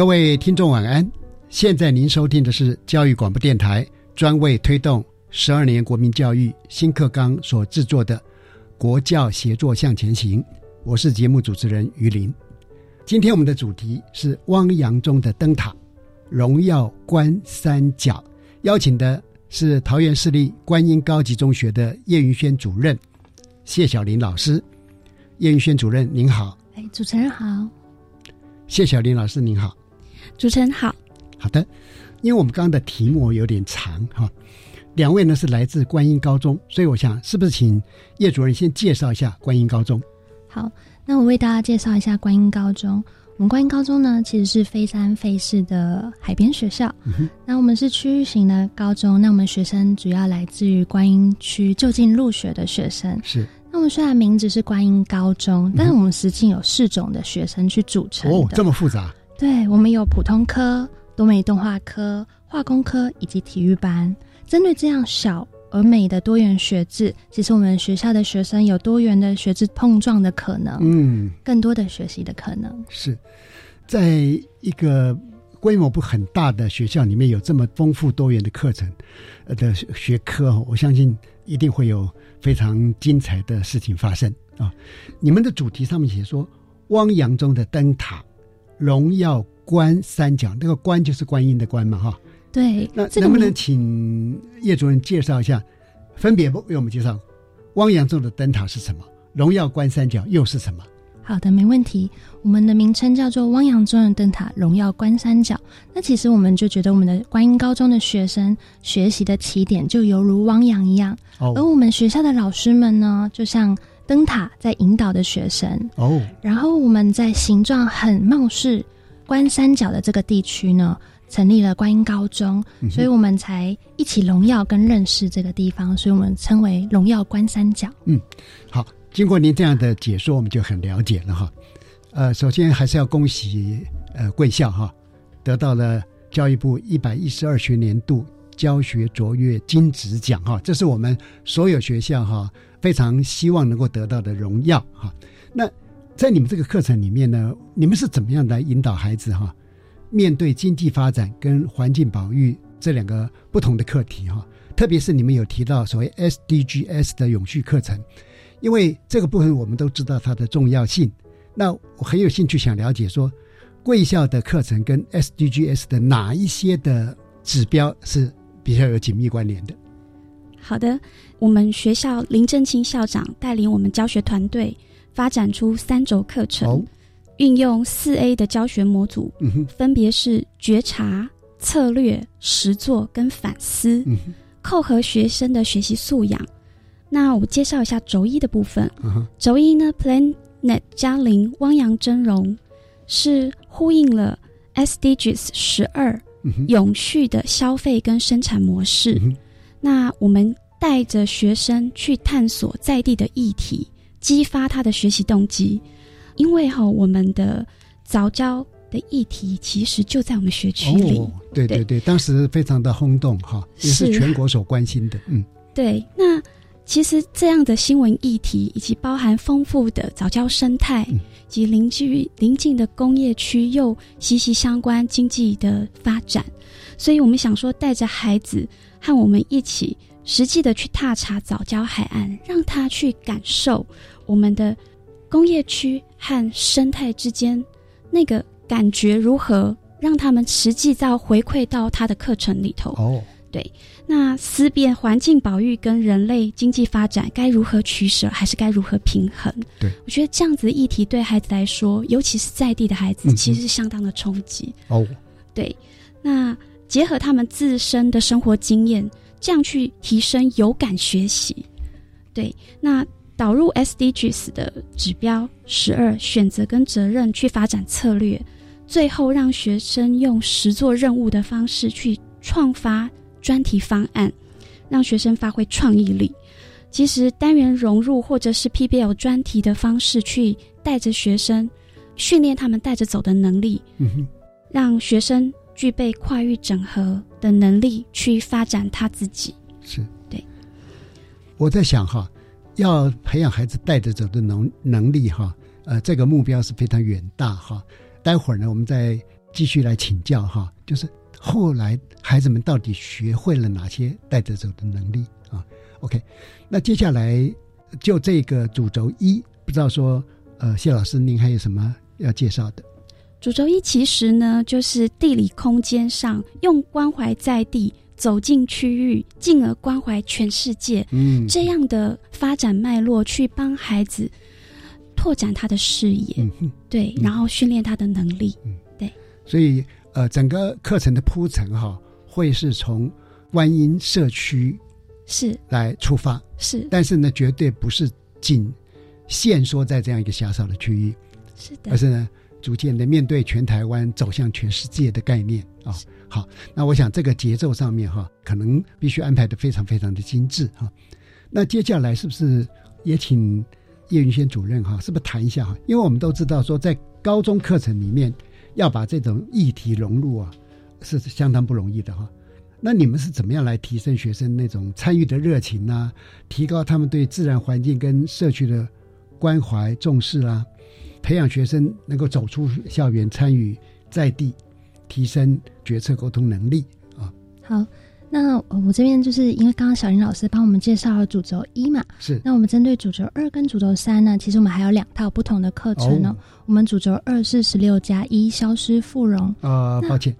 各位听众晚安，现在您收听的是教育广播电台专为推动十二年国民教育新课纲所制作的《国教协作向前行》，我是节目主持人于林。今天我们的主题是汪洋中的灯塔——荣耀观三角，邀请的是桃园市立观音高级中学的叶云轩主任谢小林老师。叶云轩主任您好，哎，主持人好，谢小林老师您好。主持人好，好的，因为我们刚刚的题目有点长哈，两位呢是来自观音高中，所以我想是不是请叶主任先介绍一下观音高中？好，那我为大家介绍一下观音高中。我们观音高中呢，其实是非山非市的海边学校。那我们是区域型的高中，那我们学生主要来自于观音区就近入学的学生。是。那我们虽然名字是观音高中，但是我们实际有四种的学生去组成。哦，这么复杂。对我们有普通科、多美动画科、化工科以及体育班。针对这样小而美的多元学制，其实我们学校的学生有多元的学制碰撞的可能，嗯，更多的学习的可能。是在一个规模不很大的学校里面有这么丰富多元的课程的学科，我相信一定会有非常精彩的事情发生啊！你们的主题上面写说汪洋中的灯塔。荣耀观三角，那个观就是观音的观嘛，哈。对。那能不能请叶主任介绍一下，分别为我们介绍汪洋中的灯塔是什么？荣耀观三角又是什么？好的，没问题。我们的名称叫做汪洋中的灯塔，荣耀观三角。那其实我们就觉得，我们的观音高中的学生学习的起点就犹如汪洋一样，而我们学校的老师们呢，就像。灯塔在引导的学生哦，然后我们在形状很貌似关三角的这个地区呢，成立了观音高中，所以我们才一起荣耀跟认识这个地方，所以我们称为荣耀关三角。嗯，好，经过您这样的解说，我们就很了解了哈。呃，首先还是要恭喜呃贵校哈，得到了教育部一百一十二学年度教学卓越金质奖哈，这是我们所有学校哈。非常希望能够得到的荣耀哈，那在你们这个课程里面呢，你们是怎么样来引导孩子哈，面对经济发展跟环境保育这两个不同的课题哈？特别是你们有提到所谓 SDGs 的永续课程，因为这个部分我们都知道它的重要性。那我很有兴趣想了解说，贵校的课程跟 SDGs 的哪一些的指标是比较有紧密关联的？好的，我们学校林正清校长带领我们教学团队发展出三轴课程，运用四 A 的教学模组，分别是觉察、策略、实作跟反思，扣合学生的学习素养。那我介绍一下轴一的部分。轴一呢，Planet 加零汪洋真容是呼应了 SDGs 十二永续的消费跟生产模式。那我们带着学生去探索在地的议题，激发他的学习动机。因为哈，我们的早教的议题，其实就在我们学区里。对对对，当时非常的轰动哈，也是全国所关心的。嗯，对。那其实这样的新闻议题，以及包含丰富的早教生态，以及邻居邻近的工业区，又息息相关经济的发展。所以我们想说，带着孩子和我们一起实际的去踏查早教海岸，让他去感受我们的工业区和生态之间那个感觉如何，让他们实际到回馈到他的课程里头。哦，对，那思辨环境保育跟人类经济发展该如何取舍，还是该如何平衡？对我觉得这样子的议题对孩子来说，尤其是在地的孩子，其实是相当的冲击。哦，对，那。结合他们自身的生活经验，这样去提升有感学习。对，那导入 SDGs 的指标十二选择跟责任去发展策略，最后让学生用实做任务的方式去创发专题方案，让学生发挥创意力。其实单元融入或者是 PBL 专题的方式去带着学生训练他们带着走的能力，嗯哼，让学生。具备跨域整合的能力去发展他自己，是对。我在想哈，要培养孩子带着走的能能力哈，呃，这个目标是非常远大哈。待会儿呢，我们再继续来请教哈，就是后来孩子们到底学会了哪些带着走的能力啊？OK，那接下来就这个主轴一，不知道说呃，谢老师您还有什么要介绍的？主轴一其实呢，就是地理空间上用关怀在地走进区域，进而关怀全世界，嗯，这样的发展脉络去帮孩子拓展他的视野，嗯对，然后训练他的能力，嗯，对。所以呃，整个课程的铺陈哈，会是从观音社区是来出发，是，但是呢，绝对不是仅限缩在这样一个狭小的区域，是的，而是呢。逐渐的面对全台湾走向全世界的概念啊，好，那我想这个节奏上面哈，可能必须安排的非常非常的精致哈。那接下来是不是也请叶云轩主任哈，是不是谈一下哈？因为我们都知道说，在高中课程里面要把这种议题融入啊，是相当不容易的哈。那你们是怎么样来提升学生那种参与的热情呢？提高他们对自然环境跟社区的关怀重视啊？培养学生能够走出校园，参与在地，提升决策沟通能力啊。好，那我这边就是因为刚刚小林老师帮我们介绍了主轴一嘛，是。那我们针对主轴二跟主轴三呢，其实我们还有两套不同的课程呢。我们主轴二是十六加一消失复荣。呃，抱歉，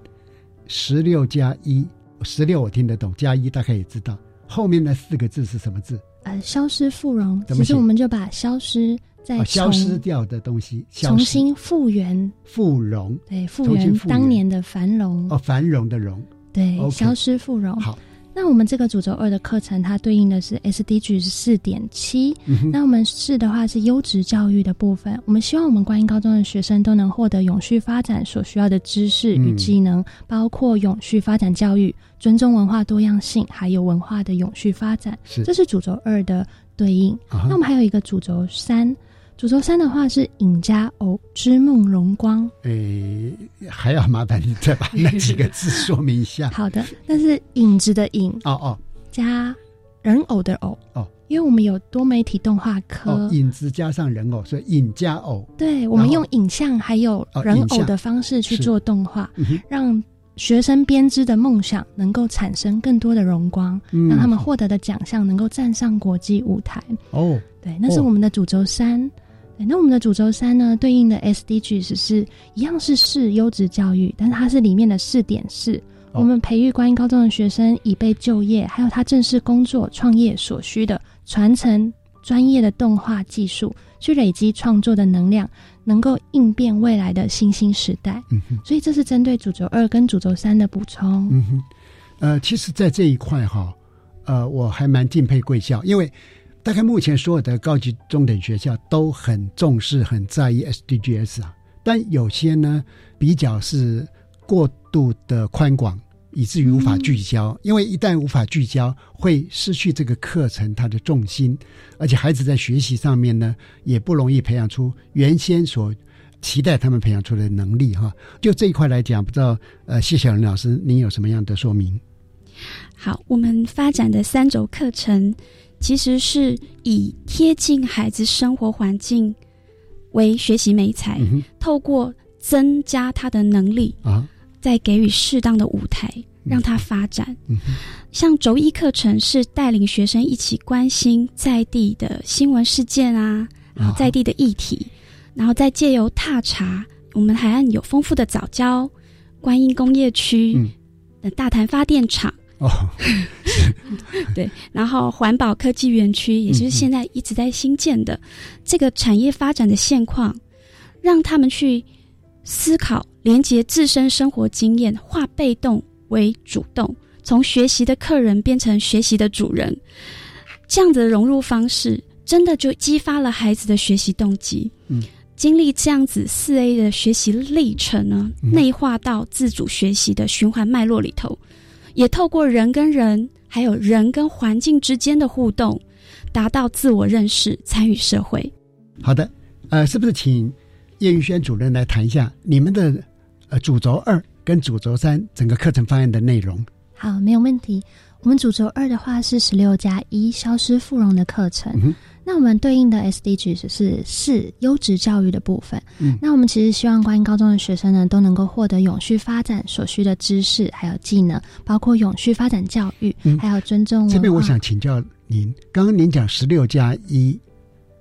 十六加一，十六我听得懂，加一大概也知道。后面那四个字是什么字？呃，消失复荣。其实我们就把消失。在消失掉的东西，重新复原、复荣，对，复原当年的繁荣哦，繁荣的荣，对，消失复荣。好，那我们这个主轴二的课程，它对应的是 SDG 四点七。那我们四的话是优质教育的部分，我们希望我们观音高中的学生都能获得永续发展所需要的知识与技能，包括永续发展教育、尊重文化多样性，还有文化的永续发展。是，这是主轴二的对应。那我们还有一个主轴三。主轴三的话是影加偶之梦荣光，诶，还要麻烦你再把那几个字说明一下。好的，那是影子的影哦哦，加人偶的偶哦，因为我们有多媒体动画科，影子加上人偶，所以影加偶。对，我们用影像还有人偶的方式去做动画，让学生编织的梦想能够产生更多的荣光，让他们获得的奖项能够站上国际舞台。哦，对，那是我们的主轴三。那我们的主轴三呢，对应的 SDGs 是一样是四优质教育，但是它是里面的试点四。我们培育观音高中的学生，以备就业，还有他正式工作创业所需的传承专业的动画技术，去累积创作的能量，能够应变未来的新兴时代。嗯哼，所以这是针对主轴二跟主轴三的补充。嗯哼，呃，其实，在这一块哈，呃，我还蛮敬佩贵校，因为。大概目前所有的高级中等学校都很重视、很在意 SDGs 啊，但有些呢比较是过度的宽广，以至于无法聚焦。因为一旦无法聚焦，会失去这个课程它的重心，而且孩子在学习上面呢也不容易培养出原先所期待他们培养出来的能力哈。就这一块来讲，不知道呃谢小林老师您有什么样的说明？好，我们发展的三轴课程其实是以贴近孩子生活环境为学习美材，透过增加他的能力啊，再给予适当的舞台。让他发展，像轴一课程是带领学生一起关心在地的新闻事件啊，然后在地的议题，然后再借由踏查我们海岸有丰富的早教、观音工业区的大潭发电厂哦，对，然后环保科技园区，也就是现在一直在新建的这个产业发展的现况，让他们去思考连接自身生活经验，化被动。为主动，从学习的客人变成学习的主人，这样子的融入方式，真的就激发了孩子的学习动机。嗯，经历这样子四 A 的学习历程呢，内化到自主学习的循环脉络里头，也透过人跟人，还有人跟环境之间的互动，达到自我认识，参与社会。好的，呃，是不是请叶玉轩主任来谈一下你们的呃主轴二？跟主轴三整个课程方案的内容，好，没有问题。我们主轴二的话是十六加一消失富荣的课程，那我们对应的 SDGs 是四优质教育的部分。嗯，那我们其实希望观音高中的学生呢都能够获得永续发展所需的知识还有技能，包括永续发展教育，还有尊重。这边我想请教您，刚刚您讲十六加一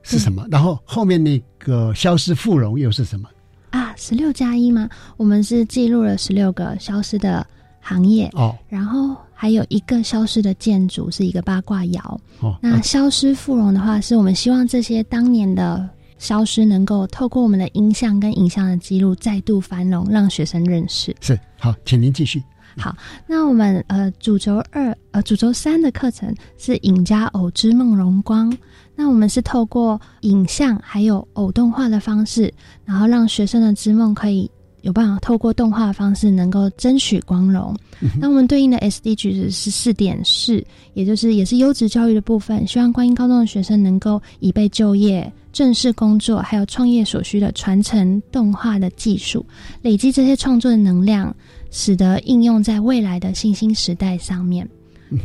是什么？然后后面那个消失富容又是什么？啊，十六加一吗？我们是记录了十六个消失的行业哦，然后还有一个消失的建筑，是一个八卦窑哦。那消失富容的话，是我们希望这些当年的消失能够透过我们的音像跟影像的记录再度繁荣，让学生认识。是好，请您继续。好，那我们呃主轴二呃主轴三的课程是影家偶之梦荣光。那我们是透过影像还有偶动画的方式，然后让学生的之梦可以有办法透过动画方式能够争取光荣。那我们对应的 SDG 是四点四，也就是也是优质教育的部分，希望观音高中的学生能够以备就业、正式工作还有创业所需的传承动画的技术，累积这些创作的能量，使得应用在未来的新兴时代上面。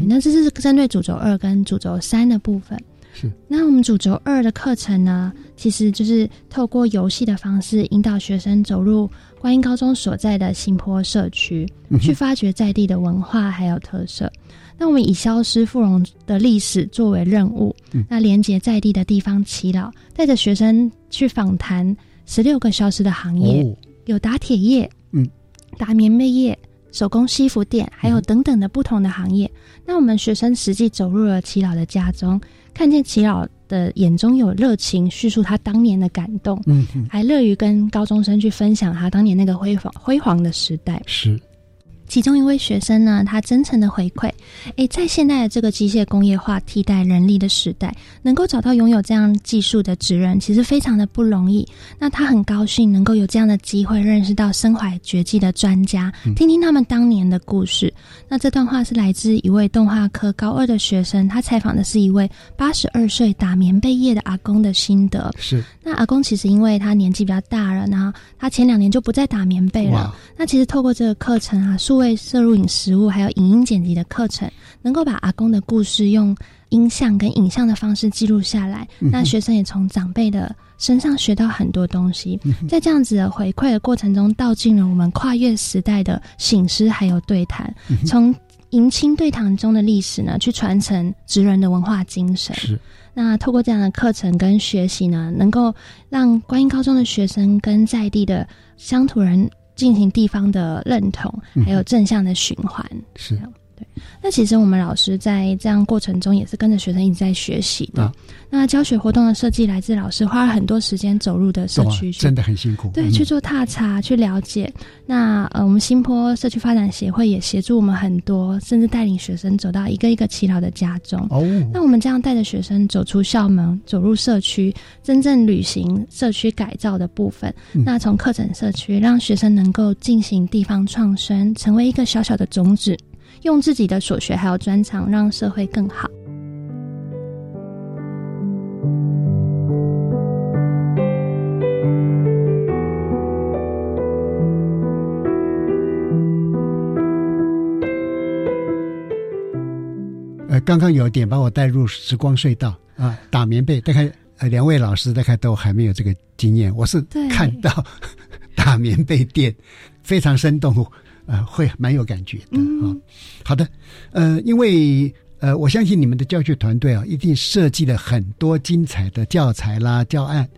那这是针对主轴二跟主轴三的部分。是，那我们主轴二的课程呢，其实就是透过游戏的方式，引导学生走入观音高中所在的新坡社区，去发掘在地的文化还有特色。那我们以消失富容的历史作为任务，那连接在地的地方祈老，带着学生去访谈十六个消失的行业，有打铁业，嗯，打棉被业。手工西服店，还有等等的不同的行业。那我们学生实际走入了祈老的家中，看见祈老的眼中有热情，叙述他当年的感动，嗯，还乐于跟高中生去分享他当年那个辉煌辉煌的时代。是。其中一位学生呢，他真诚的回馈：，诶，在现代的这个机械工业化替代人力的时代，能够找到拥有这样技术的职人，其实非常的不容易。那他很高兴能够有这样的机会，认识到身怀绝技的专家，听听他们当年的故事。那这段话是来自一位动画科高二的学生，他采访的是一位八十二岁打棉被业的阿公的心得。是。那阿公其实因为他年纪比较大了，然后他前两年就不再打棉被了。那其实透过这个课程啊，数位摄入影食物，还有影音剪辑的课程，能够把阿公的故事用音像跟影像的方式记录下来。那学生也从长辈的身上学到很多东西，在这样子的回馈的过程中，道尽了我们跨越时代的醒狮还有对谈，从迎亲对谈中的历史呢，去传承职人的文化精神。是。那透过这样的课程跟学习呢，能够让观音高中的学生跟在地的乡土人。进行地方的认同，还有正向的循环，是对。那其实我们老师在这样过程中，也是跟着学生一直在学习的。那教学活动的设计来自老师花了很多时间走入的社区，真的很辛苦。对，去做踏查，去了解。那呃，我们新坡社区发展协会也协助我们很多，甚至带领学生走到一个一个耆老的家中。哦，那我们这样带着学生走出校门，走入社区，真正履行社区改造的部分。那从课程社区，让学生能够进行地方创生，成为一个小小的种子，用自己的所学还有专长，让社会更好。呃，刚刚有点把我带入时光隧道啊，打棉被，大概呃两位老师大概都还没有这个经验，我是看到 打棉被垫非常生动。呃，会蛮有感觉的啊。好的，呃，因为呃，我相信你们的教学团队啊，一定设计了很多精彩的教材啦、教案。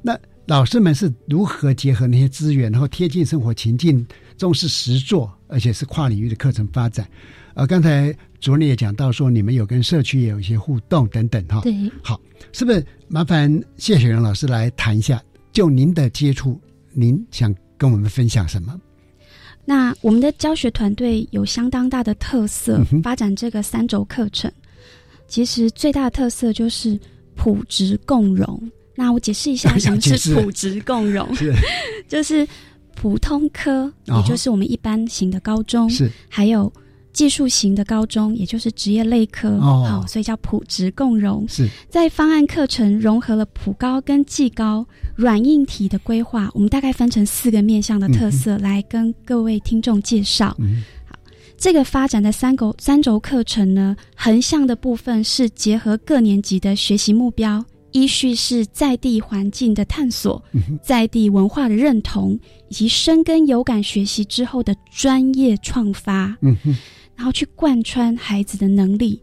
那老师们是如何结合那些资源，然后贴近生活情境，重视实作，而且是跨领域的课程发展？呃，刚才主任也讲到说，你们有跟社区也有一些互动等等哈。对，好，是不是麻烦谢雪荣老师来谈一下？就您的接触，您想跟我们分享什么？那我们的教学团队有相当大的特色，发展这个三轴课程，其实最大的特色就是普职共融。那我解释一下 什么是普职共融，就是普通科，也就是我们一般型的高中，是。还有。技术型的高中，也就是职业类科，好，所以叫普职共融。是在方案课程融合了普高跟技高软硬体的规划，我们大概分成四个面向的特色来跟各位听众介绍。好，这个发展的三轴三轴课程呢，横向的部分是结合各年级的学习目标，依序是在地环境的探索，在地文化的认同，以及深耕有感学习之后的专业创发。嗯哼。然后去贯穿孩子的能力，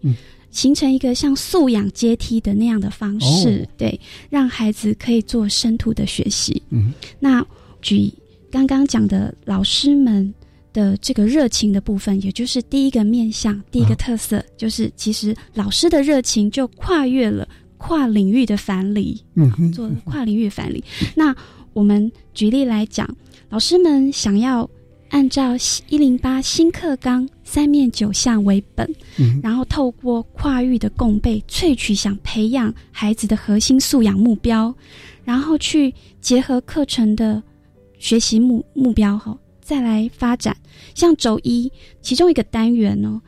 形成一个像素养阶梯的那样的方式，对，让孩子可以做深度的学习。嗯，那举刚刚讲的老师们的这个热情的部分，也就是第一个面向，第一个特色，就是其实老师的热情就跨越了跨领域的反理，嗯，做跨领域反理。那我们举例来讲，老师们想要。按照一零八新课纲三面九项为本，嗯然后透过跨域的共备萃取，想培养孩子的核心素养目标，然后去结合课程的学习目目标哈，再来发展。像周一其中一个单元呢，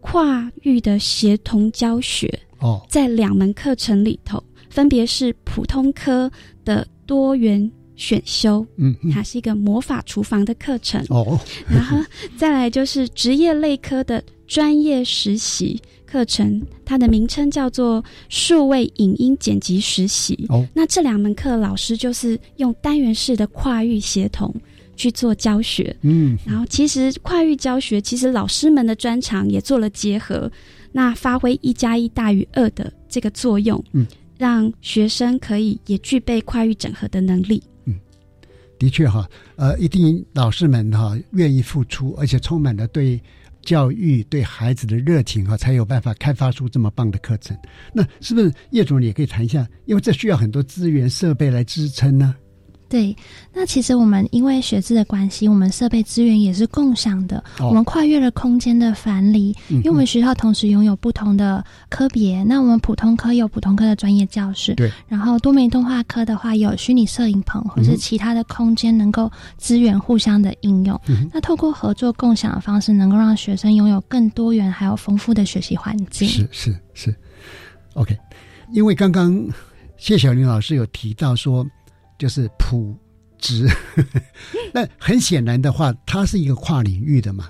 跨域的协同教学哦，在两门课程里头，分别是普通科的多元。选修，嗯，它是一个魔法厨房的课程。哦，然后 再来就是职业类科的专业实习课程，它的名称叫做数位影音剪辑实习哦。那这两门课老师就是用单元式的跨域协同去做教学，嗯，然后其实跨域教学其实老师们的专长也做了结合，那发挥一加一大于二的这个作用，嗯，让学生可以也具备跨域整合的能力。的确哈，呃，一定老师们哈愿意付出，而且充满了对教育、对孩子的热情哈，才有办法开发出这么棒的课程。那是不是业主你也可以谈一下？因为这需要很多资源设备来支撑呢？对，那其实我们因为学制的关系，我们设备资源也是共享的。我们跨越了空间的樊篱，因为我们学校同时拥有不同的科别。那我们普通科有普通科的专业教室，对。然后多媒动画科的话，有虚拟摄影棚或是其他的空间，能够资源互相的应用。那透过合作共享的方式，能够让学生拥有更多元还有丰富的学习环境。是是是，OK。因为刚刚谢小玲老师有提到说。就是普职，那很显然的话，它是一个跨领域的嘛。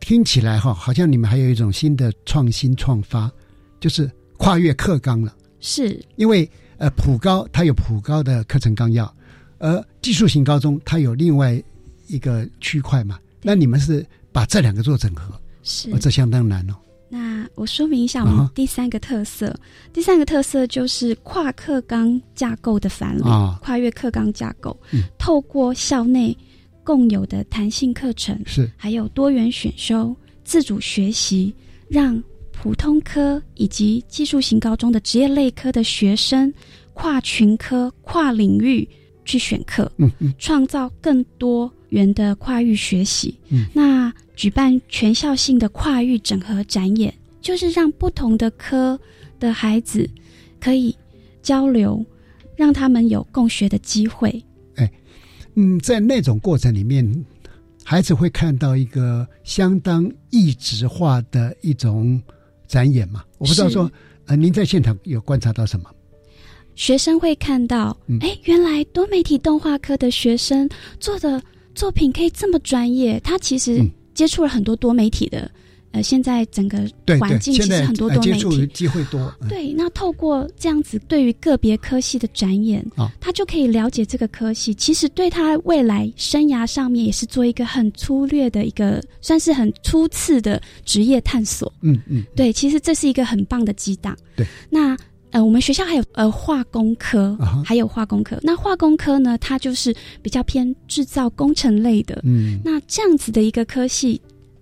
听起来哈，好像你们还有一种新的创新创发，就是跨越课纲了。是，因为呃普高它有普高的课程纲要，而技术型高中它有另外一个区块嘛。那你们是把这两个做整合，是，这相当难哦。那我说明一下我们第三个特色，第三个特色就是跨课纲架构的反理，跨越课纲架构，透过校内共有的弹性课程，是。还有多元选修、自主学习，让普通科以及技术型高中的职业类科的学生跨群科、跨领域去选课，嗯嗯，创造更多元的跨域学习，嗯，那。举办全校性的跨域整合展演，就是让不同的科的孩子可以交流，让他们有共学的机会。哎，嗯，在那种过程里面，孩子会看到一个相当异质化的一种展演嘛？我不知道说，呃，您在现场有观察到什么？学生会看到，哎，原来多媒体动画科的学生做的作品可以这么专业，他其实。接触了很多多媒体的呃，现在整个环境其实很多多媒体机会多。对，那透过这样子对于个别科系的展演，他就可以了解这个科系，其实对他未来生涯上面也是做一个很粗略的一个，算是很初次的职业探索。嗯嗯，对，其实这是一个很棒的激荡。对，那呃，我们学校还有呃化工科，还有化工科。那化工科呢，它就是比较偏制造工程类的。嗯，那这样子的一个科系。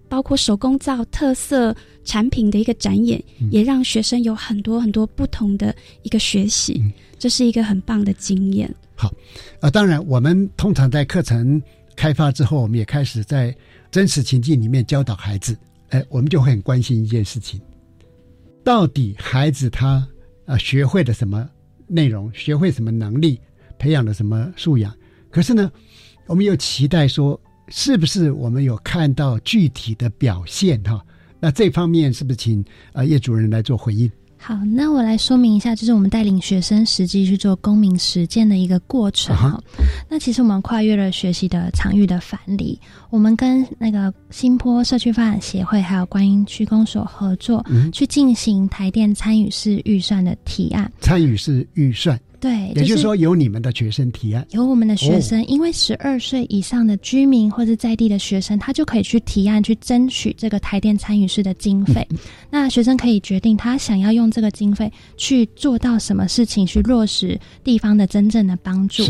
包括手工皂特色产品的一个展演，也让学生有很多很多不同的一个学习，这是一个很棒的经验。好，啊，当然，我们通常在课程开发之后，我们也开始在真实情境里面教导孩子。哎，我们就会很关心一件事情：到底孩子他啊学会了什么内容，学会什么能力，培养了什么素养？可是呢，我们又期待说。是不是我们有看到具体的表现哈？那这方面是不是请啊叶主任来做回应？好，那我来说明一下，就是我们带领学生实际去做公民实践的一个过程哈。那其实我们跨越了学习的场域的藩篱，我们跟那个新坡社区发展协会还有观音区公所合作，去进行台电参与式预算的提案。参与式预算。对，也就是说，有你们的学生提案，有我们的学生，因为十二岁以上的居民或者在地的学生，他就可以去提案，去争取这个台电参与式的经费。那学生可以决定他想要用这个经费去做到什么事情，去落实地方的真正的帮助。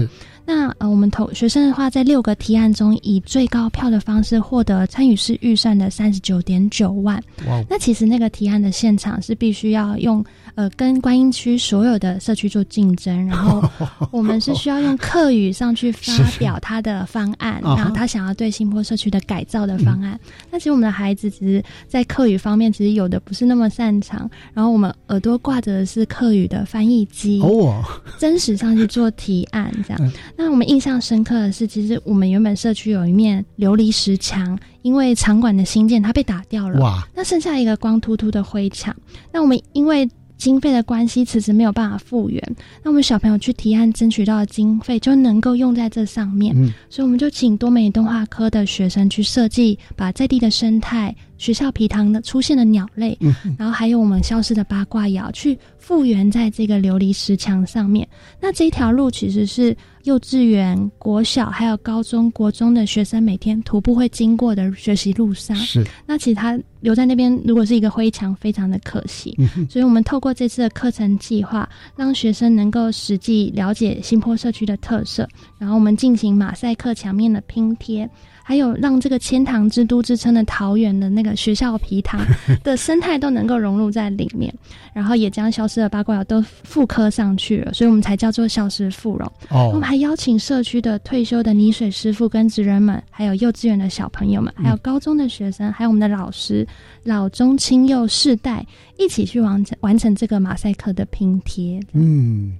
那呃，我们投学生的话，在六个提案中，以最高票的方式获得参与式预算的三十九点九万。哇！那其实那个提案的现场是必须要用呃，跟观音区所有的社区做竞争，然后 我们是需要用客语上去发表他的方案，然后他想要对新坡社区的改造的方案。那其实我们的孩子只是在客语方面，其实有的不是那么擅长，然后我们耳朵挂着的是客语的翻译机哦，真实上去做提案这样。那我们印象深刻的是，其实我们原本社区有一面琉璃石墙，因为场馆的新建，它被打掉了。哇！那剩下一个光秃秃的灰墙。那我们因为经费的关系，迟迟没有办法复原。那我们小朋友去提案争取到的经费，就能够用在这上面。嗯，所以我们就请多美动画科的学生去设计，把在地的生态、学校皮塘的出现的鸟类，然后还有我们消失的八卦窑，去复原在这个琉璃石墙上面。那这一条路其实是。幼稚园、国小还有高中国中的学生每天徒步会经过的学习路上，是那其实他留在那边，如果是一个灰墙，非常的可惜。所以，我们透过这次的课程计划，让学生能够实际了解新坡社区的特色，然后我们进行马赛克墙面的拼贴。还有让这个千塘之都之称的桃园的那个学校皮塘 的生态都能够融入在里面，然后也将消失的八卦都复刻上去了，所以我们才叫做消失复融。哦，我们还邀请社区的退休的泥水师傅跟职人们，还有幼稚园的小朋友们，还有高中的学生，还有我们的老师，老中青幼世代一起去完成完成这个马赛克的拼贴。嗯，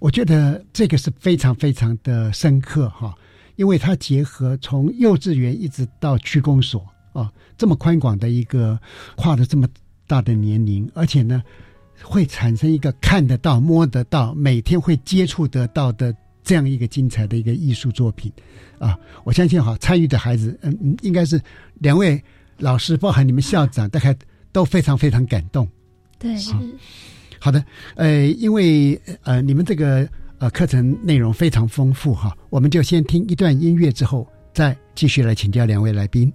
我觉得这个是非常非常的深刻哈。因为它结合从幼稚园一直到区公所啊，这么宽广的一个跨的这么大的年龄，而且呢，会产生一个看得到、摸得到、每天会接触得到的这样一个精彩的一个艺术作品啊！我相信哈，参与的孩子，嗯嗯，应该是两位老师，包含你们校长，大概都非常非常感动。对，是好的，呃，因为呃，你们这个。呃，课程内容非常丰富哈，我们就先听一段音乐，之后再继续来请教两位来宾。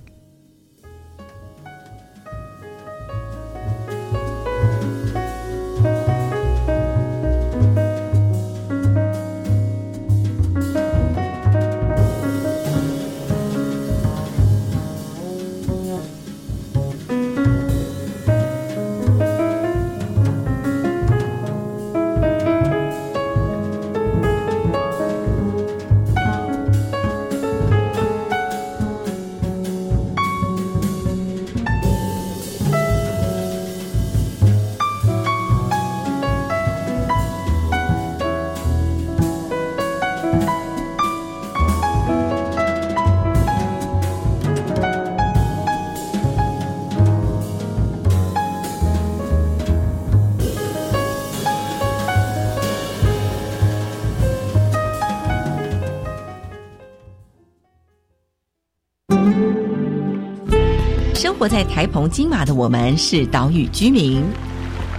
活在台澎金马的我们是岛屿居民，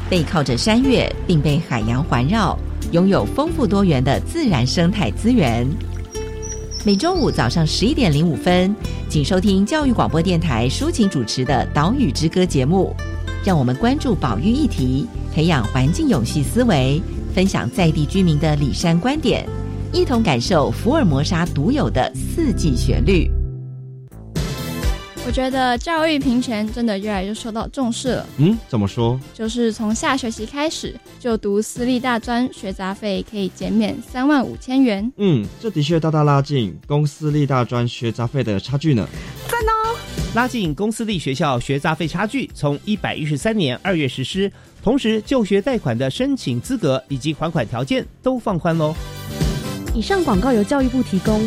背靠着山岳，并被海洋环绕，拥有丰富多元的自然生态资源。每周五早上十一点零五分，请收听教育广播电台抒情主持的《岛屿之歌》节目。让我们关注保育议题，培养环境永续思维，分享在地居民的里山观点，一同感受福尔摩沙独有的四季旋律。我觉得教育平权真的越来越受到重视了。嗯，怎么说？就是从下学期开始，就读私立大专学杂费可以减免三万五千元。嗯，这的确大大拉近公私立大专学杂费的差距呢。赞哦！拉近公私立学校学杂费差距，从一百一十三年二月实施，同时就学贷款的申请资格以及还款条件都放宽喽。以上广告由教育部提供。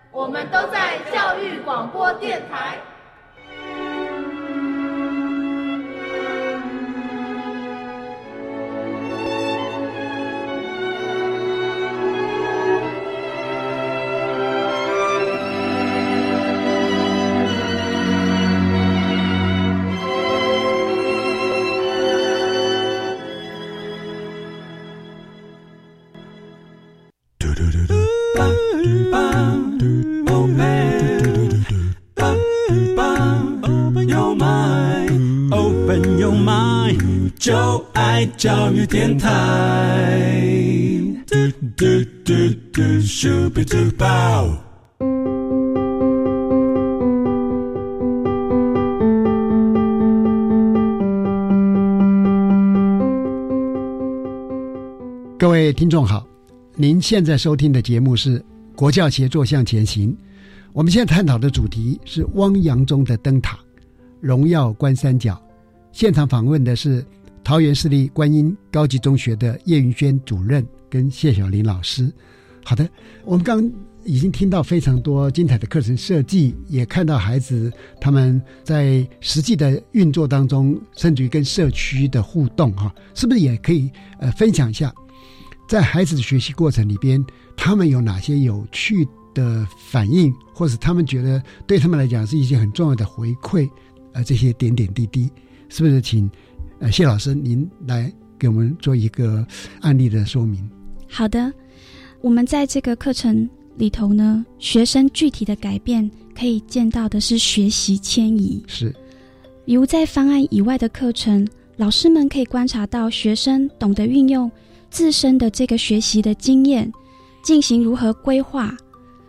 我们都在教育广播电台。就爱教育电台。各位听众好，您现在收听的节目是《国教协作向前行》，我们现在探讨的主题是汪洋中的灯塔——荣耀关三角。现场访问的是。桃园市立观音高级中学的叶云轩主任跟谢小林老师，好的，我们刚已经听到非常多精彩的课程设计，也看到孩子他们在实际的运作当中，甚至于跟社区的互动，哈，是不是也可以呃分享一下，在孩子的学习过程里边，他们有哪些有趣的反应，或者他们觉得对他们来讲是一些很重要的回馈，呃，这些点点滴滴，是不是请？呃，谢老师，您来给我们做一个案例的说明。好的，我们在这个课程里头呢，学生具体的改变可以见到的是学习迁移。是，比如在方案以外的课程，老师们可以观察到学生懂得运用自身的这个学习的经验，进行如何规划、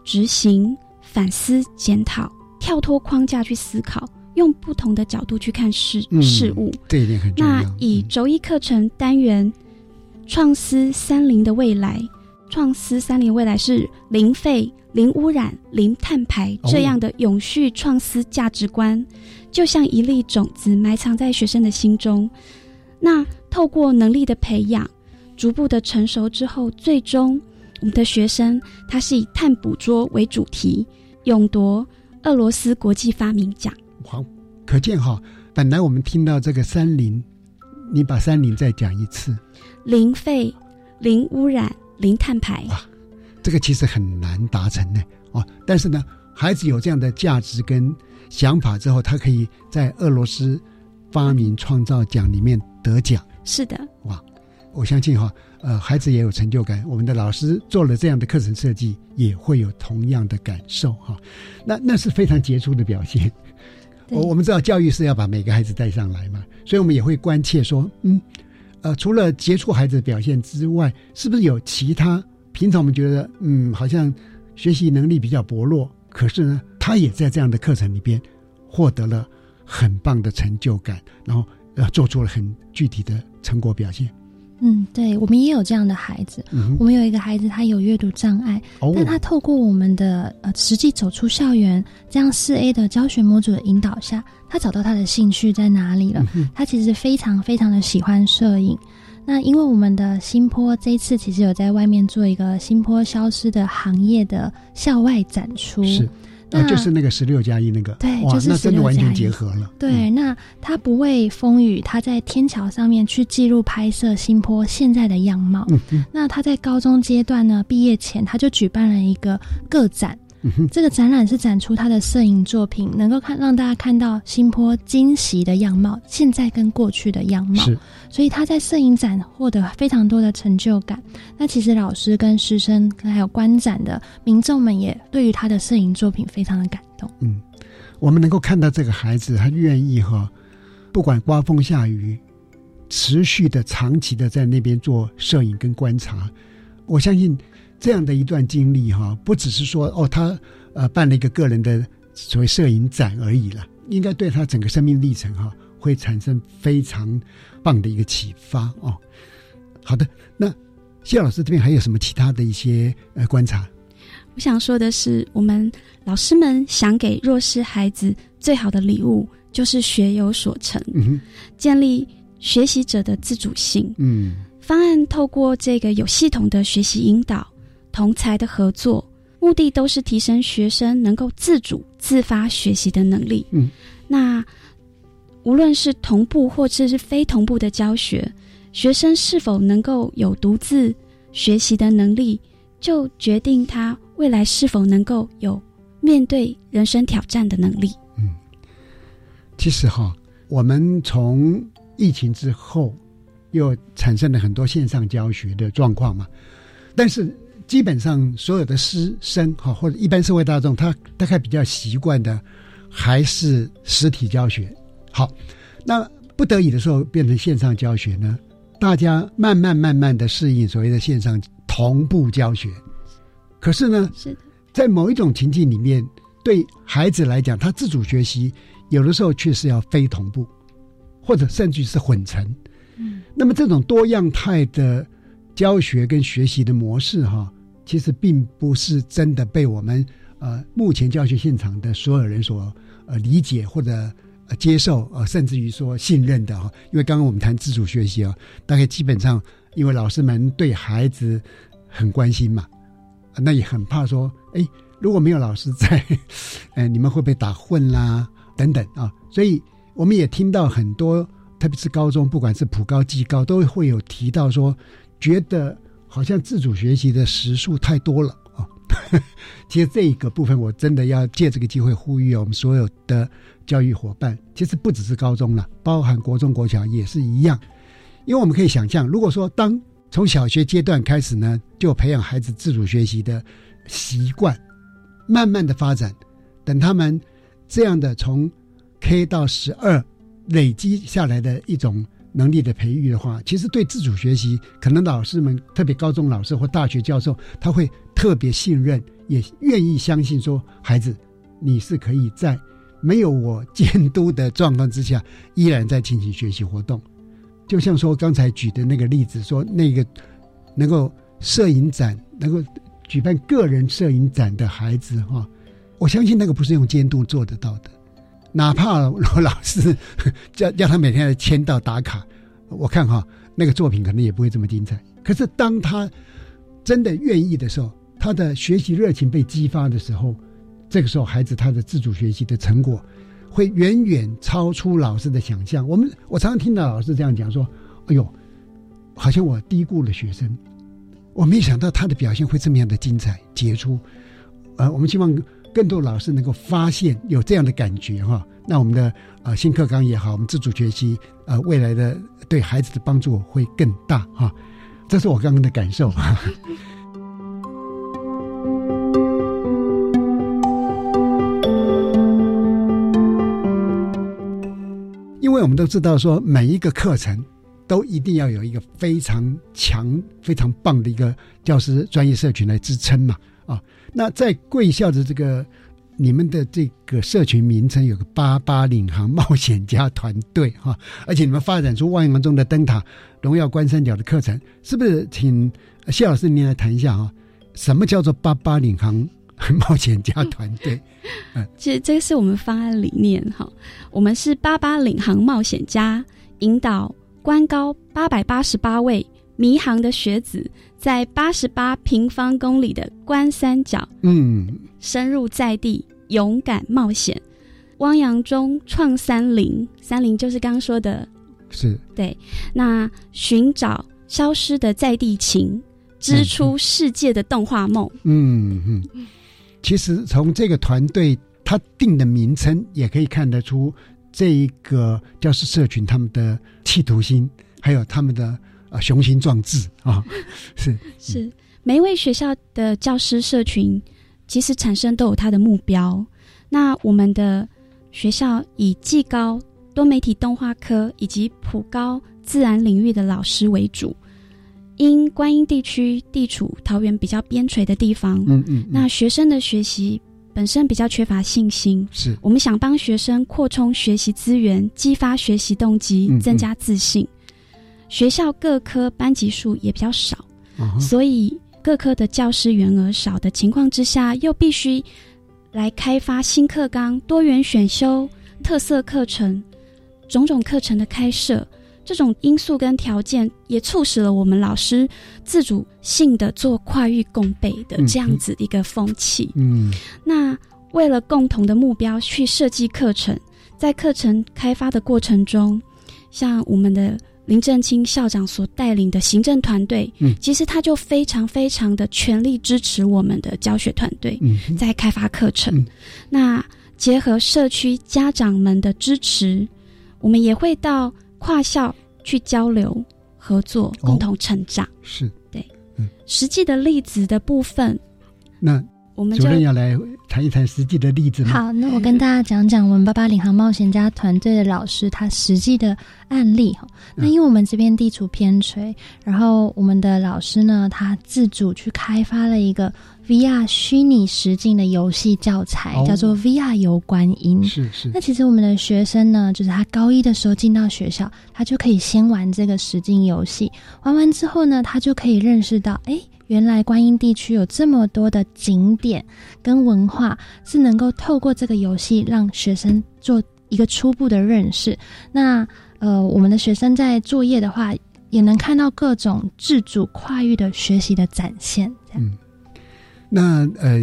执行、反思、检讨，跳脱框架去思考。用不同的角度去看事事物。那以周一课程单元创思三零的未来，创思三零未来是零废、零污染、零碳排这样的永续创思价值观，就像一粒种子埋藏在学生的心中。那透过能力的培养，逐步的成熟之后，最终我们的学生他是以碳捕捉为主题，勇夺俄罗斯国际发明奖。好，可见哈，本来我们听到这个三零，你把三零再讲一次，零废、零污染、零碳排。哇，这个其实很难达成呢。哦，但是呢，孩子有这样的价值跟想法之后，他可以在俄罗斯发明创造奖里面得奖。是的，哇，我相信哈，呃，孩子也有成就感。我们的老师做了这样的课程设计，也会有同样的感受哈。那那是非常杰出的表现。我我们知道教育是要把每个孩子带上来嘛，所以我们也会关切说，嗯，呃，除了杰出孩子的表现之外，是不是有其他平常我们觉得嗯好像学习能力比较薄弱，可是呢，他也在这样的课程里边获得了很棒的成就感，然后呃做出了很具体的成果表现。嗯，对，我们也有这样的孩子。我们有一个孩子，他有阅读障碍，但他透过我们的呃实际走出校园这样四 A 的教学模组的引导下，他找到他的兴趣在哪里了。他其实非常非常的喜欢摄影。那因为我们的新坡这一次其实有在外面做一个新坡消失的行业的校外展出，是，那就是那个十六加一那个，对，就是那真的完全结合了。对，那他不畏风雨，他在天桥上面去记录拍摄新坡现在的样貌。嗯那他在高中阶段呢，毕业前他就举办了一个个展。这个展览是展出他的摄影作品，能够看让大家看到新坡惊喜的样貌，现在跟过去的样貌。所以他在摄影展获得非常多的成就感。那其实老师跟师生还有观展的民众们也对于他的摄影作品非常的感动。嗯，我们能够看到这个孩子，他愿意哈，不管刮风下雨，持续的、长期的在那边做摄影跟观察。我相信。这样的一段经历哈，不只是说哦，他呃办了一个个人的所谓摄影展而已了，应该对他整个生命历程哈会产生非常棒的一个启发哦。好的，那谢老师这边还有什么其他的一些呃观察？我想说的是，我们老师们想给弱势孩子最好的礼物，就是学有所成，建立学习者的自主性。嗯，方案透过这个有系统的学习引导。同才的合作，目的都是提升学生能够自主自发学习的能力。嗯，那无论是同步或者是非同步的教学，学生是否能够有独自学习的能力，就决定他未来是否能够有面对人生挑战的能力。嗯，其实哈，我们从疫情之后又产生了很多线上教学的状况嘛，但是。基本上所有的师生哈，或者一般社会大众，他大概比较习惯的还是实体教学。好，那不得已的时候变成线上教学呢？大家慢慢慢慢的适应所谓的线上同步教学。可是呢，是在某一种情境里面，对孩子来讲，他自主学习有的时候却是要非同步，或者甚至是混成。嗯，那么这种多样态的。教学跟学习的模式，哈，其实并不是真的被我们呃目前教学现场的所有人所呃理解或者接受，呃，甚至于说信任的哈。因为刚刚我们谈自主学习啊，大概基本上因为老师们对孩子很关心嘛，那也很怕说，哎，如果没有老师在，哎，你们会不会打混啦？等等啊，所以我们也听到很多，特别是高中，不管是普高、技高，都会有提到说。觉得好像自主学习的时数太多了啊！其实这一个部分，我真的要借这个机会呼吁我们所有的教育伙伴，其实不只是高中了，包含国中、国小也是一样。因为我们可以想象，如果说当从小学阶段开始呢，就培养孩子自主学习的习惯，慢慢的发展，等他们这样的从 K 到十二累积下来的一种。能力的培育的话，其实对自主学习，可能老师们，特别高中老师或大学教授，他会特别信任，也愿意相信说，孩子，你是可以在没有我监督的状况之下，依然在进行学习活动。就像说刚才举的那个例子，说那个能够摄影展，能够举办个人摄影展的孩子，哈，我相信那个不是用监督做得到的。哪怕我老师叫叫他每天来签到打卡，我看哈那个作品可能也不会这么精彩。可是当他真的愿意的时候，他的学习热情被激发的时候，这个时候孩子他的自主学习的成果会远远超出老师的想象。我们我常常听到老师这样讲说：“哎呦，好像我低估了学生，我没想到他的表现会这么样的精彩杰出。”呃，我们希望。更多老师能够发现有这样的感觉哈，那我们的呃新课纲也好，我们自主学习呃未来的对孩子的帮助会更大哈，这是我刚刚的感受。因为我们都知道说每一个课程都一定要有一个非常强、非常棒的一个教师专业社群来支撑嘛。啊。那在贵校的这个你们的这个社群名称有个“八八领航冒险家团队”哈，而且你们发展出汪洋中的灯塔、荣耀关山角的课程，是不是？请谢老师您来谈一下啊，什么叫做“八八领航冒险家团队”？嗯，其实这个是我们方案理念哈，我们是“八八领航冒险家”，引导官高八百八十八位迷航的学子。在八十八平方公里的关三角，嗯，深入在地，勇敢冒险，汪洋中创三林，三林就是刚刚说的，是对。那寻找消失的在地情，织出世界的动画梦。嗯嗯，其实从这个团队他定的名称，也可以看得出这一个教师社群他们的企图心，还有他们的。啊，雄心壮志啊，是是，每一位学校的教师社群其实产生都有他的目标。那我们的学校以技高多媒体动画科以及普高自然领域的老师为主。因观音地区地处桃园比较边陲的地方，嗯嗯，那学生的学习本身比较缺乏信心，是我们想帮学生扩充学习资源，激发学习动机，增加自信。学校各科班级数也比较少，所以各科的教师员额少的情况之下，又必须来开发新课纲、多元选修、特色课程、种种课程的开设。这种因素跟条件也促使了我们老师自主性的做跨域共备的这样子一个风气。嗯，那为了共同的目标去设计课程，在课程开发的过程中，像我们的。林正清校长所带领的行政团队，嗯，其实他就非常非常的全力支持我们的教学团队，嗯，在开发课程。那结合社区家长们的支持，我们也会到跨校去交流合作，共同成长。是对，嗯，实际的例子的部分，那。我们主任要来谈一谈实际的例子吗。好，那我跟大家讲讲我们八八领航冒险家团队的老师他实际的案例哈。那因为我们这边地处偏垂，然后我们的老师呢，他自主去开发了一个 VR 虚拟实境的游戏教材，叫做 VR 游观音。是是。那其实我们的学生呢，就是他高一的时候进到学校，他就可以先玩这个实境游戏，玩完之后呢，他就可以认识到，哎。原来观音地区有这么多的景点跟文化，是能够透过这个游戏让学生做一个初步的认识。那呃，我们的学生在作业的话，也能看到各种自主跨域的学习的展现。嗯，那呃，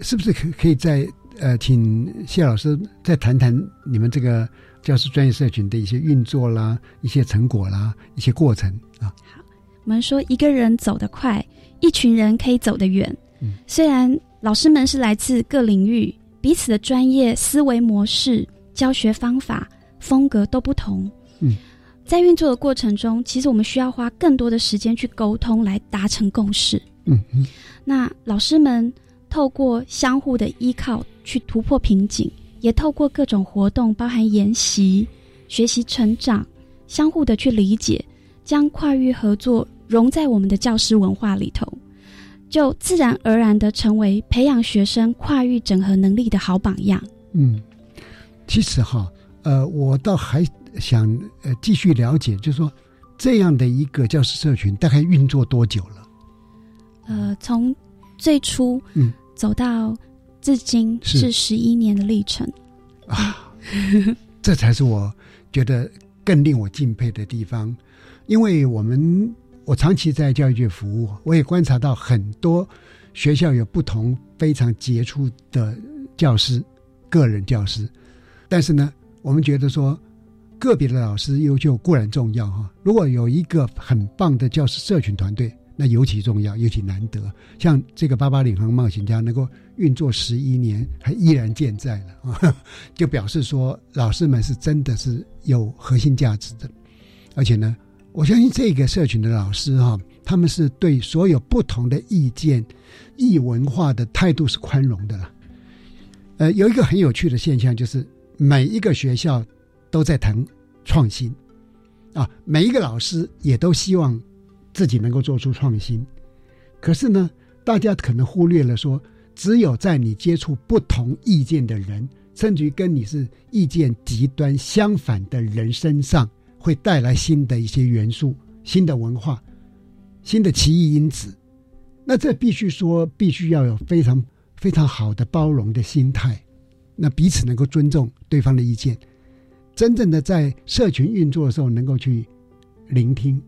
是不是可可以再呃，请谢老师再谈谈你们这个教师专业社群的一些运作啦、一些成果啦、一些过程啊？好，我们说一个人走得快。一群人可以走得远，嗯虽然老师们是来自各领域，彼此的专业思维模式、教学方法、风格都不同。嗯，在运作的过程中，其实我们需要花更多的时间去沟通，来达成共识。嗯嗯，那老师们透过相互的依靠去突破瓶颈，也透过各种活动，包含研习、学习、成长，相互的去理解，将跨域合作。融在我们的教师文化里头，就自然而然的成为培养学生跨域整合能力的好榜样。嗯，其实哈，呃，我倒还想呃继续了解，就是说这样的一个教师社群大概运作多久了？呃，从最初嗯走到至今是十一年的历程啊，这才是我觉得更令我敬佩的地方，因为我们。我长期在教育界服务，我也观察到很多学校有不同非常杰出的教师，个人教师。但是呢，我们觉得说，个别的老师优秀固然重要哈，如果有一个很棒的教师社群团队，那尤其重要，尤其难得。像这个八八领航冒险家能够运作十一年，还依然健在了啊，就表示说老师们是真的是有核心价值的，而且呢。我相信这个社群的老师哈，他们是对所有不同的意见、异文化的态度是宽容的了。呃，有一个很有趣的现象，就是每一个学校都在谈创新，啊，每一个老师也都希望自己能够做出创新。可是呢，大家可能忽略了说，只有在你接触不同意见的人，甚至于跟你是意见极端相反的人身上，会带来新的一些元素、新的文化、新的奇异因子。那这必须说，必须要有非常非常好的包容的心态，那彼此能够尊重对方的意见，真正的在社群运作的时候，能够去聆听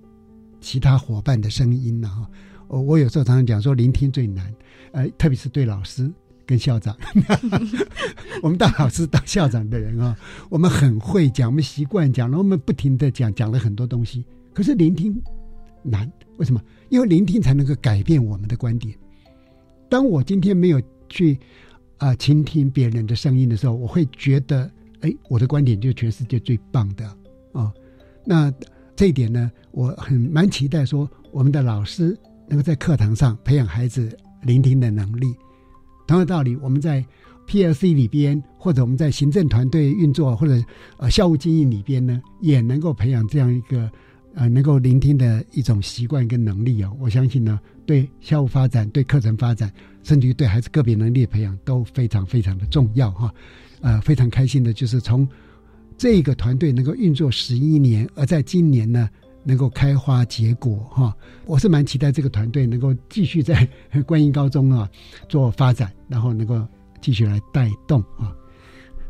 其他伙伴的声音呢？哈。我我有时候常常讲说，聆听最难，呃，特别是对老师跟校长，我们当老师当校长的人啊，我们很会讲，我们习惯讲，然后我们不停的讲，讲了很多东西。可是聆听难，为什么？因为聆听才能够改变我们的观点。当我今天没有去啊倾听别人的声音的时候，我会觉得，哎，我的观点就是全世界最棒的啊。那这一点呢，我很蛮期待说，我们的老师。能够在课堂上培养孩子聆听的能力，同样道理，我们在 P.L.C 里边，或者我们在行政团队运作或者呃校务经营里边呢，也能够培养这样一个呃能够聆听的一种习惯跟能力哦。我相信呢，对校务发展、对课程发展，甚至于对孩子个别能力的培养都非常非常的重要哈。呃，非常开心的就是从这个团队能够运作十一年，而在今年呢。能够开花结果哈，我是蛮期待这个团队能够继续在 观音高中啊做发展，然后能够继续来带动啊。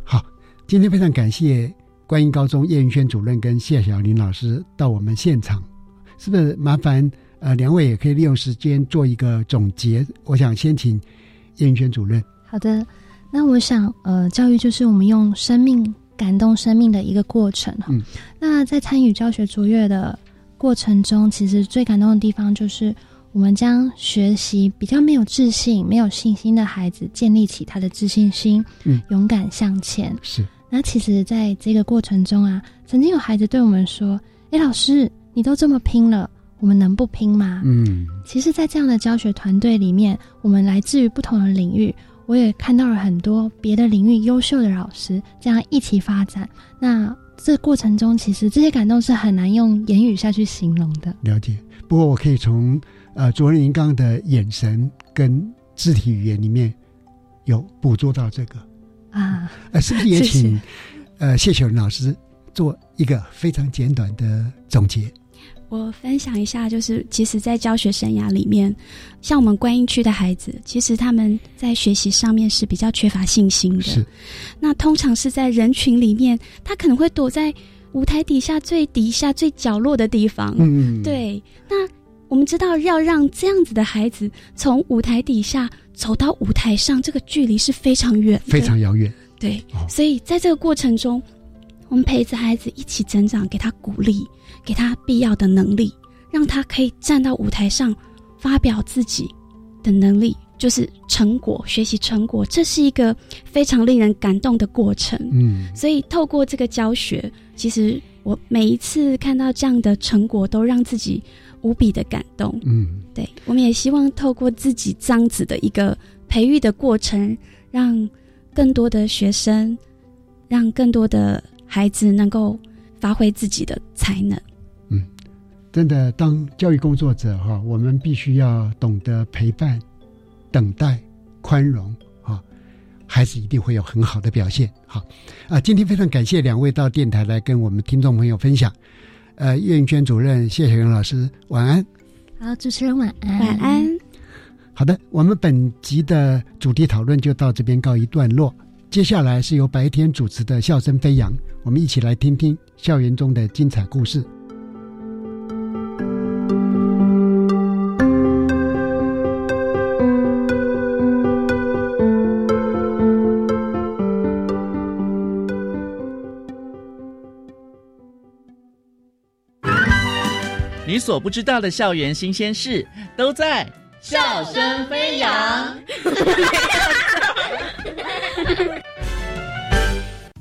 好，今天非常感谢观音高中叶云轩主任跟谢小林老师到我们现场，是不是麻烦呃两位也可以利用时间做一个总结？我想先请叶云轩主任。好的，那我想呃教育就是我们用生命感动生命的一个过程哈。那在参与教学卓越的。过程中，其实最感动的地方就是，我们将学习比较没有自信、没有信心的孩子建立起他的自信心，嗯，勇敢向前。是。那其实，在这个过程中啊，曾经有孩子对我们说：“哎，老师，你都这么拼了，我们能不拼吗？”嗯。其实，在这样的教学团队里面，我们来自于不同的领域，我也看到了很多别的领域优秀的老师，这样一起发展。那。这过程中，其实这些感动是很难用言语下去形容的。了解，不过我可以从呃主任您刚刚的眼神跟肢体语言里面有捕捉到这个啊，呃，是不是也请呃谢雪老师做一个非常简短的总结？我分享一下，就是其实，在教学生涯里面，像我们观音区的孩子，其实他们在学习上面是比较缺乏信心的。是，那通常是在人群里面，他可能会躲在舞台底下最底下最角落的地方。嗯，对。那我们知道，要让这样子的孩子从舞台底下走到舞台上，这个距离是非常远，非常遥远。对，所以在这个过程中，我们陪着孩子一起成长，给他鼓励。给他必要的能力，让他可以站到舞台上发表自己的能力，就是成果学习成果，这是一个非常令人感动的过程。嗯，所以透过这个教学，其实我每一次看到这样的成果，都让自己无比的感动。嗯，对，我们也希望透过自己这样子的一个培育的过程，让更多的学生，让更多的孩子能够发挥自己的才能。真的，当教育工作者哈，我们必须要懂得陪伴、等待、宽容啊，孩子一定会有很好的表现。好啊，今天非常感谢两位到电台来跟我们听众朋友分享。呃，叶云娟主任、谢雪云老师，晚安。好，主持人晚安。晚安。好的，我们本集的主题讨论就到这边告一段落。接下来是由白天主持的《笑声飞扬》，我们一起来听听校园中的精彩故事。所不知道的校园新鲜事，都在《笑声飞扬》。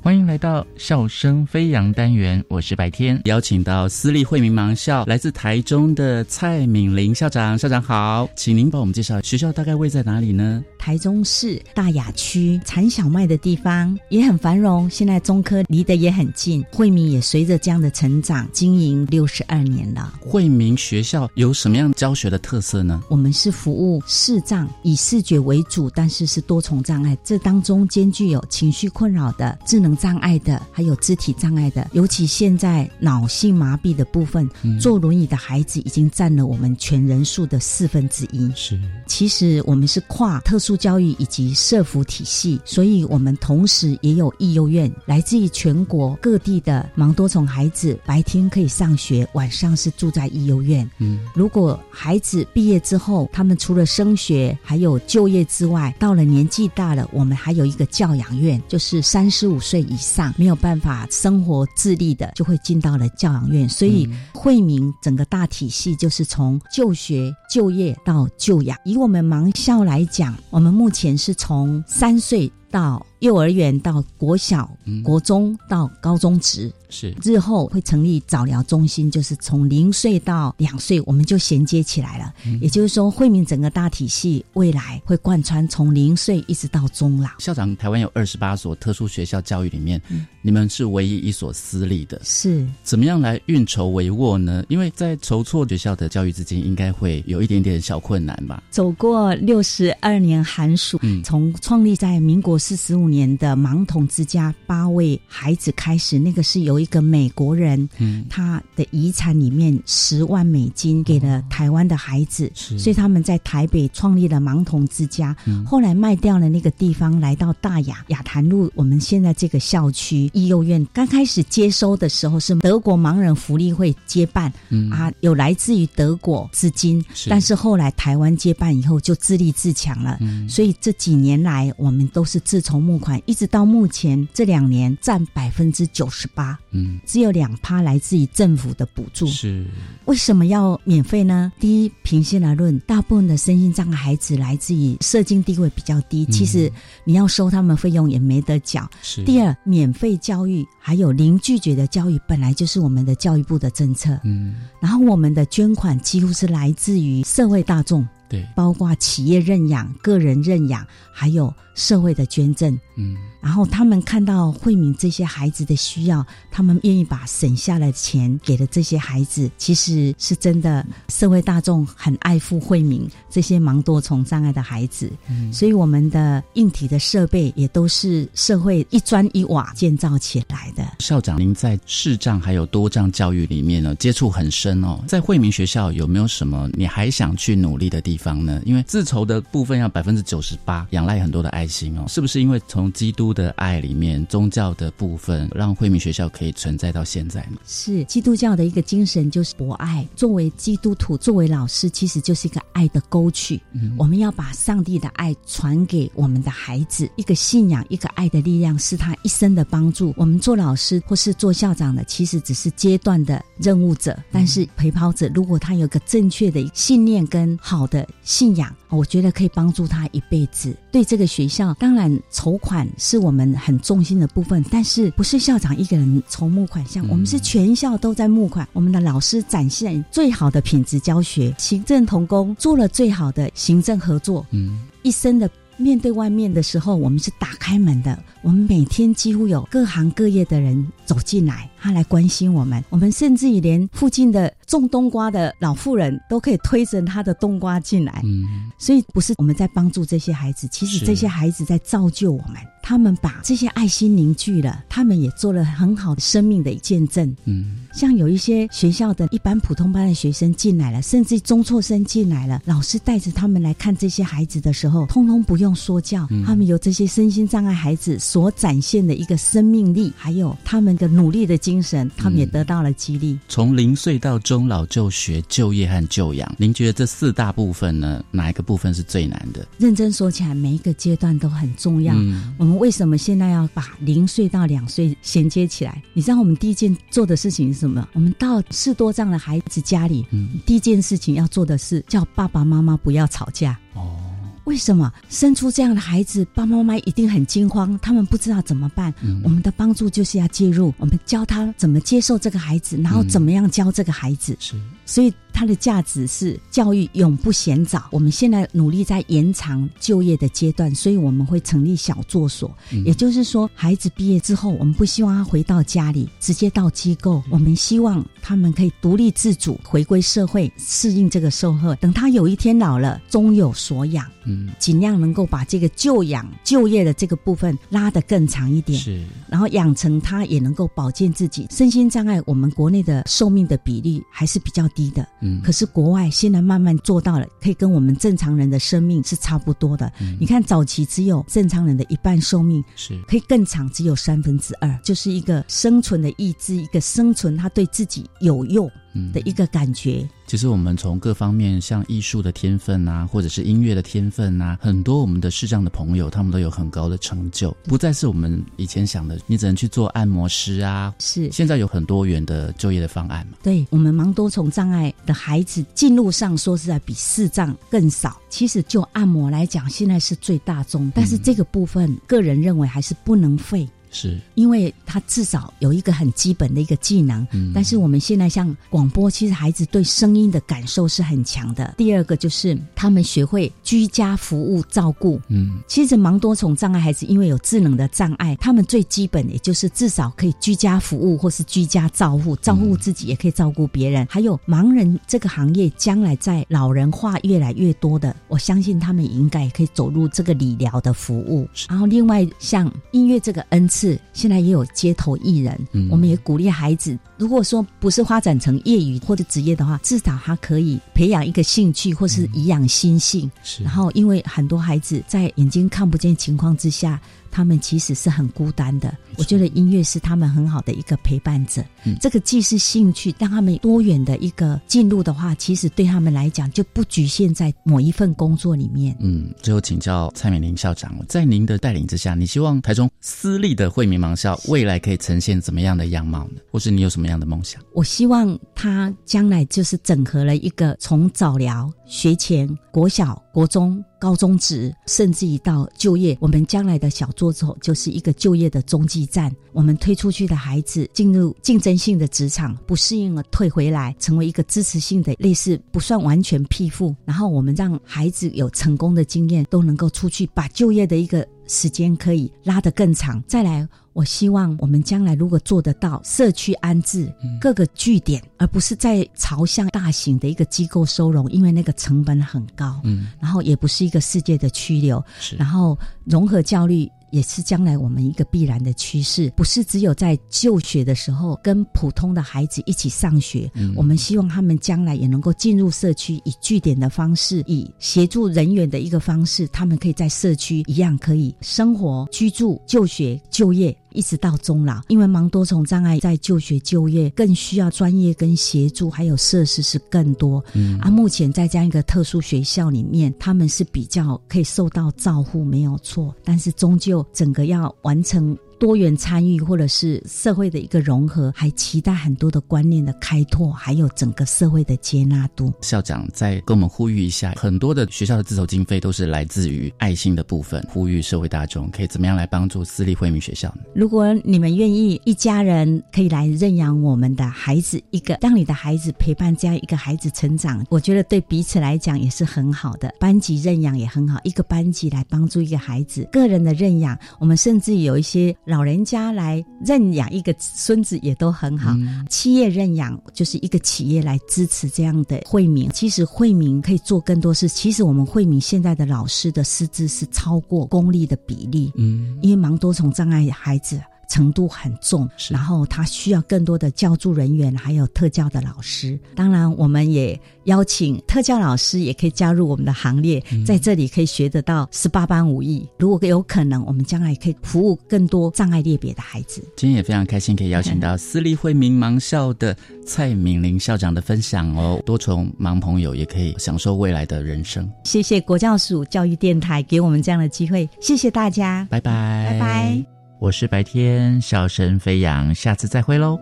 欢迎来。到笑声飞扬单元，我是白天，邀请到私立惠民盲校来自台中的蔡敏玲校长，校长好，请您帮我们介绍学校大概位在哪里呢？台中市大雅区产小麦的地方也很繁荣，现在中科离得也很近，惠民也随着这样的成长，经营六十二年了。惠民学校有什么样教学的特色呢？我们是服务视障，以视觉为主，但是是多重障碍，这当中兼具有情绪困扰的、智能障碍的，还有肢体障碍的。尤其现在脑性麻痹的部分，坐轮椅的孩子已经占了我们全人数的四分之一。是，其实我们是跨特殊。教育以及社福体系，所以我们同时也有义幼院，来自于全国各地的盲多重孩子，白天可以上学，晚上是住在义幼院。嗯，如果孩子毕业之后，他们除了升学还有就业之外，到了年纪大了，我们还有一个教养院，就是三十五岁以上没有办法生活自立的，就会进到了教养院。所以惠民整个大体系就是从就学、就业到就养。以我们盲校来讲，我们。我们目前是从三岁到幼儿园，到国小、国中到高中职。是日后会成立早疗中心，就是从零岁到两岁，我们就衔接起来了。也就是说，惠民整个大体系未来会贯穿从零岁一直到中老。校长，台湾有二十八所特殊学校教育里面，你们是唯一一所私立的，是怎么样来运筹帷幄呢？因为在筹措学校的教育资金，应该会有一点点小困难吧？走过六十二年寒暑，从创立在民国四十五年的盲童之家八位孩子开始，那个是由一个美国人，嗯，他的遗产里面十万美金给了台湾的孩子，所以他们在台北创立了盲童之家。后来卖掉了那个地方，来到大雅雅潭路，我们现在这个校区医幼院。刚开始接收的时候是德国盲人福利会接办，啊，有来自于德国资金，但是后来台湾接办以后就自立自强了。所以这几年来，我们都是自筹募款，一直到目前这两年占百分之九十八。嗯，只有两趴来自于政府的补助。是为什么要免费呢？第一，平心而论，大部分的身心障碍孩子来自于社经地位比较低，其实你要收他们费用也没得缴。是第二，免费教育还有零拒绝的教育，本来就是我们的教育部的政策。嗯，然后我们的捐款几乎是来自于社会大众。对，包括企业认养、个人认养，还有社会的捐赠。嗯，然后他们看到惠民这些孩子的需要，他们愿意把省下来的钱给了这些孩子，其实是真的。社会大众很爱护惠民这些盲多重障碍的孩子，嗯，所以我们的硬体的设备也都是社会一砖一瓦建造起来的。校长，您在视障还有多障教育里面呢，接触很深哦。在惠民学校有没有什么你还想去努力的地方呢？因为自筹的部分要百分之九十八，仰赖很多的爱心哦。是不是因为从基督的爱里面，宗教的部分让惠民学校可以存在到现在呢？是基督教的一个精神，就是博爱。作为基督徒，作为老师，其实就是一个爱的沟渠。嗯，我们要把上帝的爱传给我们的孩子，一个信仰，一个爱的力量，是他一生的帮助。我们做老师或是做校长的，其实只是阶段的任务者，但是陪跑者，如果他有个正确的信念跟好的信仰，我觉得可以帮助他一辈子。对这个学校，当然筹款。是我们很重心的部分，但是不是校长一个人筹募款项，我们是全校都在募款。我们的老师展现最好的品质教学，行政同工做了最好的行政合作。嗯，一生的面对外面的时候，我们是打开门的。我们每天几乎有各行各业的人走进来，他来关心我们。我们甚至于连附近的种冬瓜的老妇人都可以推着他的冬瓜进来。嗯，所以不是我们在帮助这些孩子，其实这些孩子在造就我们。他们把这些爱心凝聚了，他们也做了很好的生命的见证。嗯，像有一些学校的一般普通班的学生进来了，甚至中辍生进来了，老师带着他们来看这些孩子的时候，通通不用说教。他们有这些身心障碍孩子。所展现的一个生命力，还有他们的努力的精神，他们也得到了激励。从零岁到中老就学、就业和就养，您觉得这四大部分呢？哪一个部分是最难的？认真说起来，每一个阶段都很重要。我们为什么现在要把零岁到两岁衔接起来？你知道我们第一件做的事情是什么？我们到四多障的孩子家里，第一件事情要做的是叫爸爸妈妈不要吵架。哦。为什么生出这样的孩子，爸爸妈妈一定很惊慌，他们不知道怎么办。我们的帮助就是要介入，我们教他怎么接受这个孩子，然后怎么样教这个孩子。是，所以。它的价值是教育永不嫌早。我们现在努力在延长就业的阶段，所以我们会成立小作所。也就是说，孩子毕业之后，我们不希望他回到家里，直接到机构。我们希望他们可以独立自主，回归社会，适应这个社会。等他有一天老了，终有所养。嗯，尽量能够把这个就养就业的这个部分拉得更长一点。是，然后养成他也能够保健自己。身心障碍，我们国内的寿命的比例还是比较低的。嗯可是国外现在慢慢做到了，可以跟我们正常人的生命是差不多的。你看早期只有正常人的一半寿命，是可以更长，只有三分之二，就是一个生存的意志，一个生存，他对自己有用。的一个感觉。其实我们从各方面，像艺术的天分啊，或者是音乐的天分啊，很多我们的视障的朋友，他们都有很高的成就，不再是我们以前想的，你只能去做按摩师啊。是，现在有很多元的就业的方案嘛。对我们盲多重障碍的孩子进入上，说实在比视障更少。其实就按摩来讲，现在是最大众，但是这个部分，个人认为还是不能废。是，因为他至少有一个很基本的一个技能。嗯，但是我们现在像广播，其实孩子对声音的感受是很强的。第二个就是他们学会居家服务照顾。嗯，其实盲多重障碍孩子因为有智能的障碍，他们最基本也就是至少可以居家服务或是居家照护，照顾自己也可以照顾别人。还有盲人这个行业将来在老人化越来越多的，我相信他们应该也可以走入这个理疗的服务。然后另外像音乐这个恩赐。是，现在也有街头艺人，我们也鼓励孩子，如果说不是发展成业余或者职业的话，至少他可以培养一个兴趣，或是颐养心性。然后，因为很多孩子在眼睛看不见情况之下。他们其实是很孤单的，我觉得音乐是他们很好的一个陪伴者。这个既是兴趣，让他们多元的一个进入的话，其实对他们来讲就不局限在某一份工作里面。嗯，最后请教蔡美玲校长，在您的带领之下，你希望台中私立的惠民盲校未来可以呈现怎么样的样貌呢？或是你有什么样的梦想？我希望他将来就是整合了一个从早疗、学前、国小、国中。高中职，甚至于到就业，我们将来的小作手就是一个就业的中继站。我们推出去的孩子进入竞争性的职场，不适应了退回来，成为一个支持性的，类似不算完全庇护。然后我们让孩子有成功的经验，都能够出去，把就业的一个时间可以拉得更长。再来。我希望我们将来如果做得到社区安置各个据点，而不是在朝向大型的一个机构收容，因为那个成本很高。嗯，然后也不是一个世界的区流，然后融合教育。也是将来我们一个必然的趋势，不是只有在就学的时候跟普通的孩子一起上学。我们希望他们将来也能够进入社区，以据点的方式，以协助人员的一个方式，他们可以在社区一样可以生活、居住、就学、就业。一直到终老，因为盲多重障碍在就学就业更需要专业跟协助，还有设施是更多。嗯，啊，目前在这样一个特殊学校里面，他们是比较可以受到照护，没有错。但是终究整个要完成。多元参与，或者是社会的一个融合，还期待很多的观念的开拓，还有整个社会的接纳度。校长再跟我们呼吁一下，很多的学校的自筹经费都是来自于爱心的部分，呼吁社会大众可以怎么样来帮助私立惠民学校呢？如果你们愿意，一家人可以来认养我们的孩子，一个让你的孩子陪伴这样一个孩子成长，我觉得对彼此来讲也是很好的。班级认养也很好，一个班级来帮助一个孩子，个人的认养，我们甚至有一些。老人家来认养一个孙子也都很好，企业认养就是一个企业来支持这样的惠民。其实惠民可以做更多事。其实我们惠民现在的老师的师资是超过公立的比例，嗯，因为盲多重障碍孩子。程度很重，然后他需要更多的教助人员，还有特教的老师。当然，我们也邀请特教老师也可以加入我们的行列，在这里可以学得到十八般武艺。如果有可能，我们将来可以服务更多障碍列别的孩子。今天也非常开心，可以邀请到私立惠民盲校的蔡敏玲校长的分享哦。多重盲朋友也可以享受未来的人生。谢谢国教署教育电台给我们这样的机会，谢谢大家，拜拜，拜拜。我是白天笑声飞扬，下次再会喽。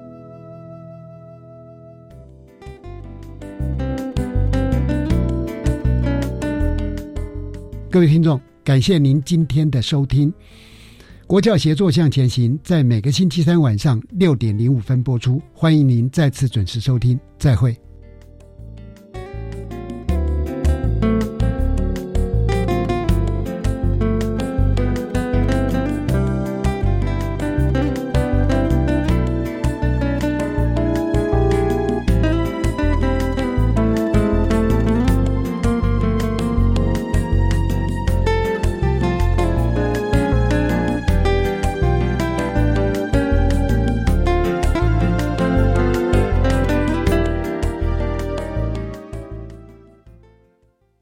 各位听众，感谢您今天的收听。国教协作向前行，在每个星期三晚上六点零五分播出，欢迎您再次准时收听，再会。